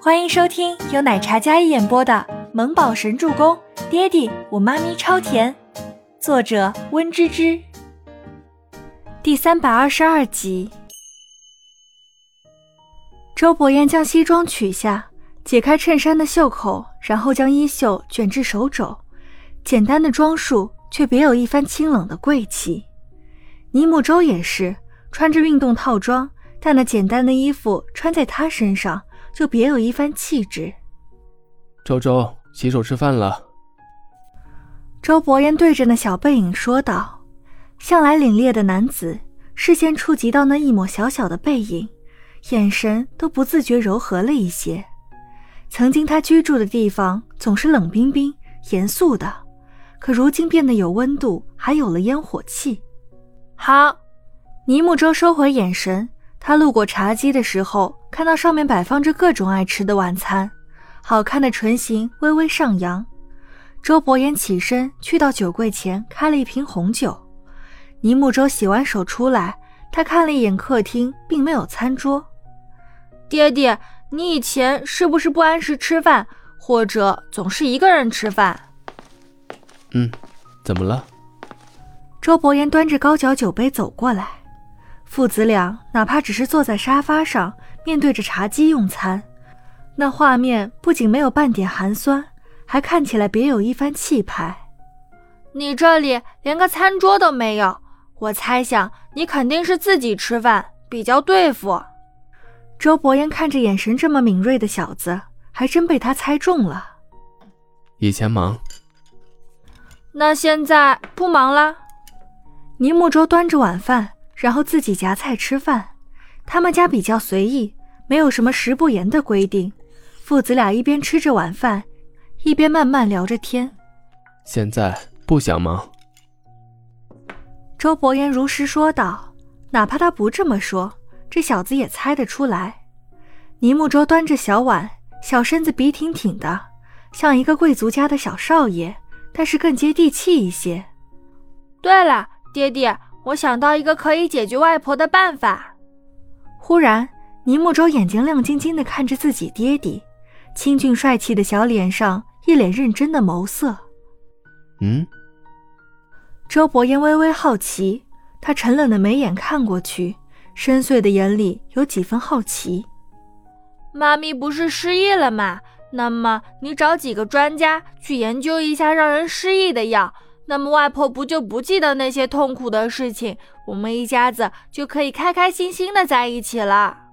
欢迎收听由奶茶嘉一演播的《萌宝神助攻》，爹地我妈咪超甜，作者温芝芝。第三百二十二集。周伯言将西装取下，解开衬衫的袖口，然后将衣袖卷至手肘，简单的装束却别有一番清冷的贵气。尼木舟也是穿着运动套装，但那简单的衣服穿在他身上。就别有一番气质。周周，洗手吃饭了。周伯言对着那小背影说道：“向来凛冽的男子，视线触及到那一抹小小的背影，眼神都不自觉柔和了一些。曾经他居住的地方总是冷冰冰、严肃的，可如今变得有温度，还有了烟火气。”好，尼木舟收回眼神。他路过茶几的时候，看到上面摆放着各种爱吃的晚餐，好看的唇形微微上扬。周伯言起身去到酒柜前开了一瓶红酒。倪木舟洗完手出来，他看了一眼客厅，并没有餐桌。爹爹，你以前是不是不按时吃饭，或者总是一个人吃饭？嗯，怎么了？周伯言端着高脚酒杯走过来。父子俩哪怕只是坐在沙发上，面对着茶几用餐，那画面不仅没有半点寒酸，还看起来别有一番气派。你这里连个餐桌都没有，我猜想你肯定是自己吃饭比较对付。周伯言看着眼神这么敏锐的小子，还真被他猜中了。以前忙，那现在不忙了。倪木舟端着晚饭。然后自己夹菜吃饭，他们家比较随意，没有什么食不言的规定。父子俩一边吃着晚饭，一边慢慢聊着天。现在不想忙。周伯言如实说道，哪怕他不这么说，这小子也猜得出来。倪木舟端着小碗，小身子笔挺挺的，像一个贵族家的小少爷，但是更接地气一些。对了，爹爹。我想到一个可以解决外婆的办法。忽然，倪木舟眼睛亮晶晶地看着自己爹爹，清俊帅气的小脸上一脸认真的眸色。嗯。周伯言微微好奇，他沉冷的眉眼看过去，深邃的眼里有几分好奇。妈咪不是失忆了吗？那么你找几个专家去研究一下让人失忆的药。那么外婆不就不记得那些痛苦的事情，我们一家子就可以开开心心的在一起了。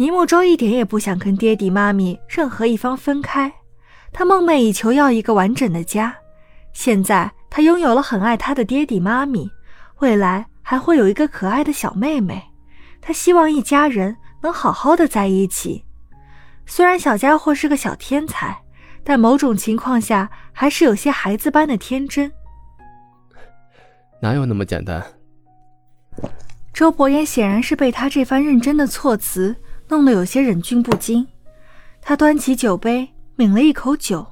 尼木舟一点也不想跟爹地妈咪任何一方分开，他梦寐以求要一个完整的家。现在他拥有了很爱他的爹地妈咪，未来还会有一个可爱的小妹妹。他希望一家人能好好的在一起。虽然小家伙是个小天才。但某种情况下，还是有些孩子般的天真。哪有那么简单？周伯言显然是被他这番认真的措辞弄得有些忍俊不禁。他端起酒杯，抿了一口酒，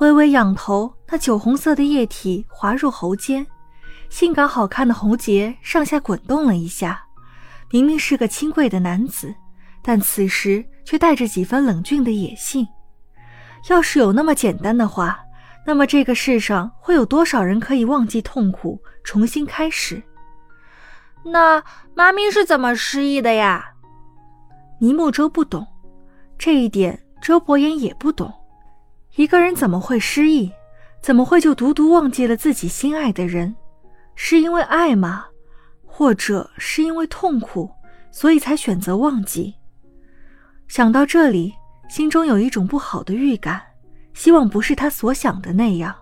微微仰头，那酒红色的液体滑入喉间，性感好看的喉结上下滚动了一下。明明是个清贵的男子，但此时却带着几分冷峻的野性。要是有那么简单的话，那么这个世上会有多少人可以忘记痛苦，重新开始？那妈咪是怎么失忆的呀？倪木舟不懂这一点，周伯言也不懂。一个人怎么会失忆？怎么会就独独忘记了自己心爱的人？是因为爱吗？或者是因为痛苦，所以才选择忘记？想到这里。心中有一种不好的预感，希望不是他所想的那样。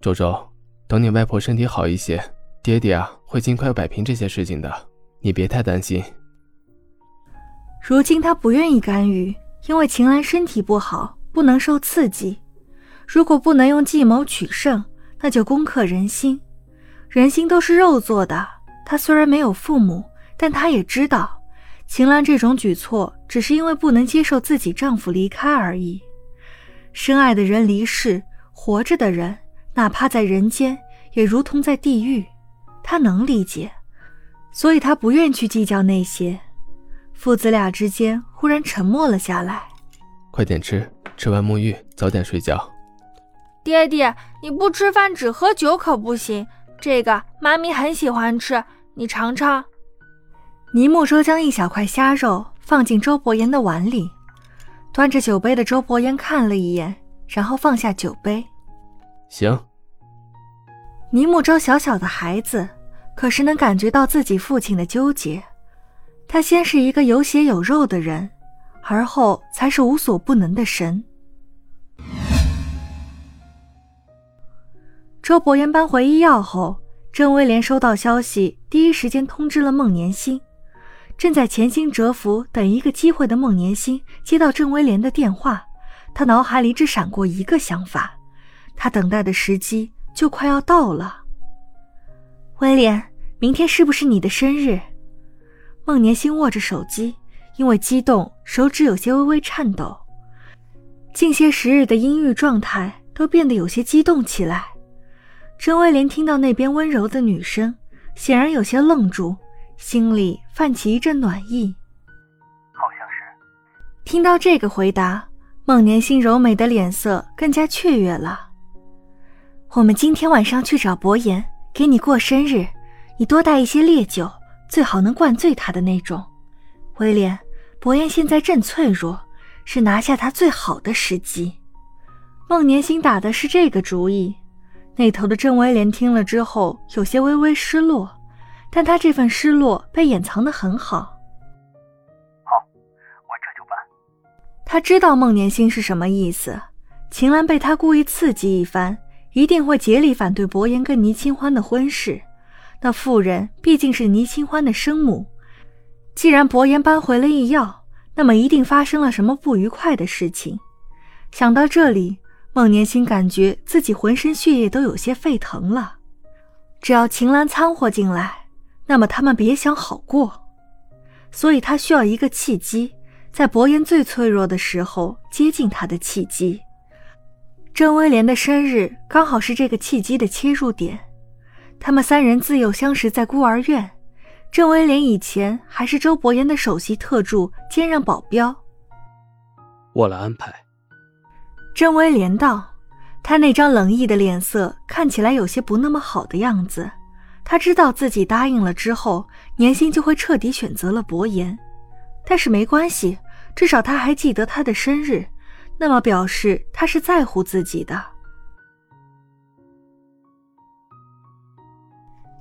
周周，等你外婆身体好一些，爹爹啊会尽快摆平这些事情的，你别太担心。如今他不愿意干预，因为秦岚身体不好，不能受刺激。如果不能用计谋取胜，那就攻克人心。人心都是肉做的。他虽然没有父母，但他也知道。秦岚这种举措，只是因为不能接受自己丈夫离开而已。深爱的人离世，活着的人哪怕在人间，也如同在地狱。她能理解，所以她不愿去计较那些。父子俩之间忽然沉默了下来。快点吃，吃完沐浴，早点睡觉。爹爹，你不吃饭只喝酒可不行，这个妈咪很喜欢吃，你尝尝。倪木舟将一小块虾肉放进周伯言的碗里，端着酒杯的周伯言看了一眼，然后放下酒杯。行。倪木舟小小的孩子，可是能感觉到自己父亲的纠结。他先是一个有血有肉的人，而后才是无所不能的神。周伯言搬回医药后，郑威廉收到消息，第一时间通知了孟年星。正在潜心蛰伏等一个机会的孟年星接到郑威廉的电话，他脑海里只闪过一个想法：他等待的时机就快要到了。威廉，明天是不是你的生日？孟年星握着手机，因为激动，手指有些微微颤抖。近些时日的阴郁状态都变得有些激动起来。郑威廉听到那边温柔的女声，显然有些愣住，心里泛起一阵暖意。好像是。听到这个回答，孟年心柔美的脸色更加雀跃了。我们今天晚上去找伯言，给你过生日，你多带一些烈酒，最好能灌醉他的那种。威廉，伯言现在正脆弱，是拿下他最好的时机。孟年星打的是这个主意。那头的郑威廉听了之后，有些微微失落，但他这份失落被掩藏的很好。好，我这就办。他知道孟年星是什么意思，秦岚被他故意刺激一番，一定会竭力反对伯言跟倪清欢的婚事。那妇人毕竟是倪清欢的生母，既然伯言搬回了医药，那么一定发生了什么不愉快的事情。想到这里。孟年心感觉自己浑身血液都有些沸腾了，只要秦岚掺和进来，那么他们别想好过。所以他需要一个契机，在伯言最脆弱的时候接近他的契机。郑威廉的生日刚好是这个契机的切入点。他们三人自幼相识在孤儿院，郑威廉以前还是周伯言的首席特助兼任保镖。我来安排。郑威廉道：“他那张冷意的脸色看起来有些不那么好的样子。他知道自己答应了之后，年薪就会彻底选择了伯言。但是没关系，至少他还记得他的生日，那么表示他是在乎自己的。”